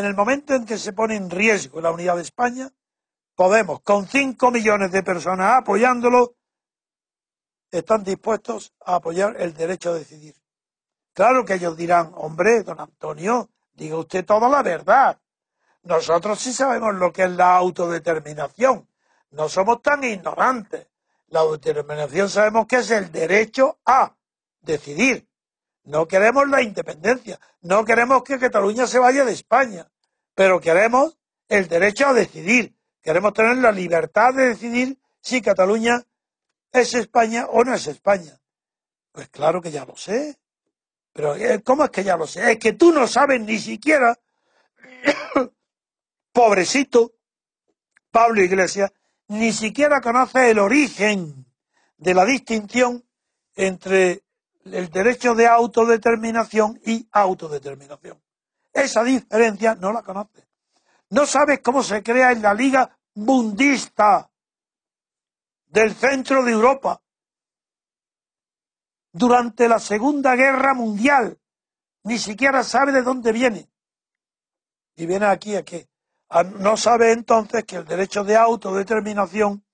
En el momento en que se pone en riesgo la unidad de España, Podemos, con 5 millones de personas apoyándolo, están dispuestos a apoyar el derecho a decidir. Claro que ellos dirán, hombre, don Antonio, diga usted toda la verdad. Nosotros sí sabemos lo que es la autodeterminación. No somos tan ignorantes. La autodeterminación sabemos que es el derecho a decidir. No queremos la independencia. No queremos que Cataluña se vaya de España. Pero queremos el derecho a decidir. Queremos tener la libertad de decidir si Cataluña es España o no es España. Pues claro que ya lo sé. Pero eh, ¿cómo es que ya lo sé? Es que tú no sabes ni siquiera, pobrecito Pablo Iglesias, ni siquiera conoce el origen de la distinción entre el derecho de autodeterminación y autodeterminación. Esa diferencia no la conoce. No sabes cómo se crea en la Liga Bundista del centro de Europa durante la Segunda Guerra Mundial. Ni siquiera sabe de dónde viene. Y viene aquí a qué. No sabe entonces que el derecho de autodeterminación,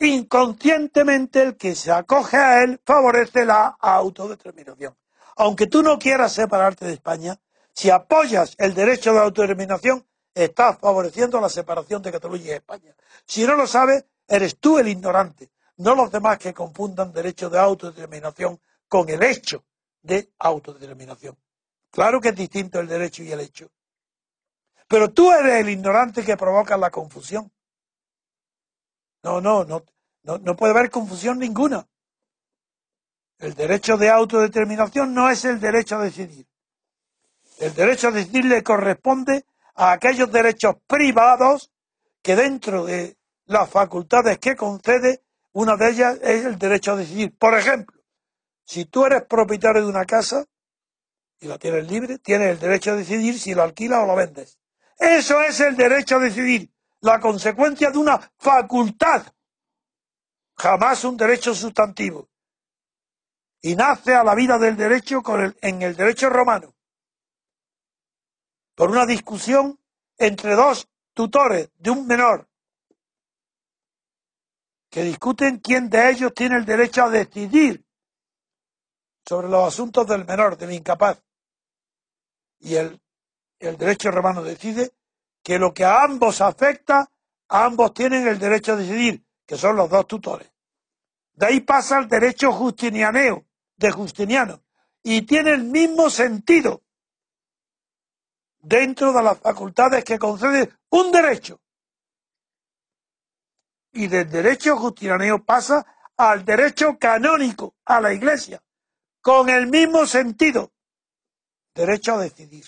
inconscientemente el que se acoge a él, favorece la autodeterminación. Aunque tú no quieras separarte de España, si apoyas el derecho de autodeterminación, estás favoreciendo la separación de Cataluña y España. Si no lo sabes, eres tú el ignorante, no los demás que confundan derecho de autodeterminación con el hecho de autodeterminación. Claro que es distinto el derecho y el hecho. Pero tú eres el ignorante que provoca la confusión. No, no, no, no, puede haber confusión ninguna. El derecho de autodeterminación no es el derecho a decidir. El derecho a decidir le corresponde a aquellos derechos privados que dentro de las facultades que concede, una de ellas es el derecho a decidir. Por ejemplo, si tú eres propietario de una casa y la tienes libre, tienes el derecho a decidir si la alquilas o la vendes. Eso es el derecho a decidir, la consecuencia de una facultad, jamás un derecho sustantivo. Y nace a la vida del derecho en el derecho romano por una discusión entre dos tutores de un menor que discuten quién de ellos tiene el derecho a decidir sobre los asuntos del menor, del incapaz. Y el, el derecho romano decide que lo que a ambos afecta, ambos tienen el derecho a decidir, que son los dos tutores. De ahí pasa el derecho justinianeo, de Justiniano, y tiene el mismo sentido dentro de las facultades que concede un derecho. Y del derecho justiniano pasa al derecho canónico, a la Iglesia, con el mismo sentido. Derecho a decidir.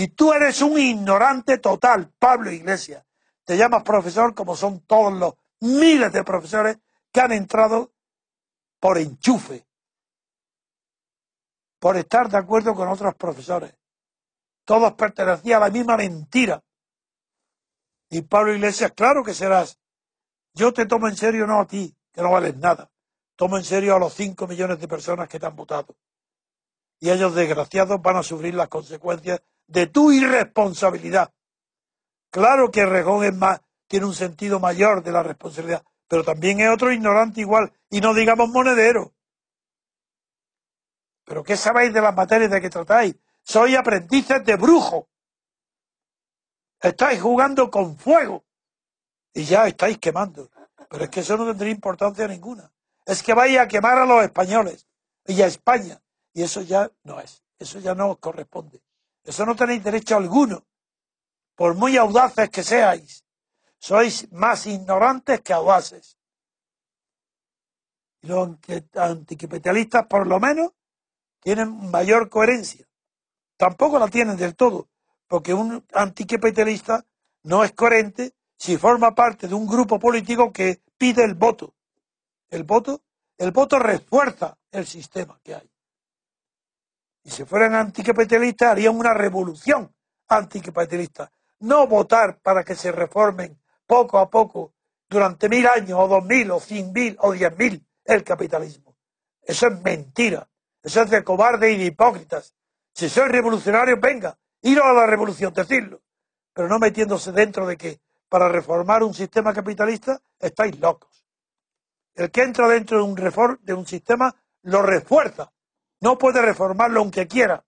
Y tú eres un ignorante total, Pablo Iglesias. Te llamas profesor como son todos los miles de profesores que han entrado por enchufe, por estar de acuerdo con otros profesores todos pertenecían a la misma mentira. Y Pablo Iglesias, claro que serás. Yo te tomo en serio, no a ti, que no vales nada. toma en serio a los 5 millones de personas que te han votado. Y ellos, desgraciados, van a sufrir las consecuencias de tu irresponsabilidad. Claro que Rejón es más, tiene un sentido mayor de la responsabilidad, pero también es otro ignorante igual, y no digamos monedero. ¿Pero qué sabéis de las materias de que tratáis? Sois aprendices de brujo. Estáis jugando con fuego y ya estáis quemando. Pero es que eso no tendría importancia ninguna. Es que vais a quemar a los españoles y a España. Y eso ya no es. Eso ya no os corresponde. Eso no tenéis derecho alguno. Por muy audaces que seáis. Sois más ignorantes que audaces. Y los anticapitalistas, por lo menos, tienen mayor coherencia. Tampoco la tienen del todo, porque un anticapitalista no es coherente si forma parte de un grupo político que pide el voto. El voto, el voto refuerza el sistema que hay. Y si fueran anticapitalistas harían una revolución anticapitalista. No votar para que se reformen poco a poco durante mil años o dos mil o cien mil o diez mil el capitalismo. Eso es mentira. Eso es de cobarde y de hipócritas. Si sois revolucionarios, venga, iros a la revolución, decirlo. Pero no metiéndose dentro de que para reformar un sistema capitalista estáis locos. El que entra dentro de un, reform, de un sistema lo refuerza. No puede reformarlo aunque quiera.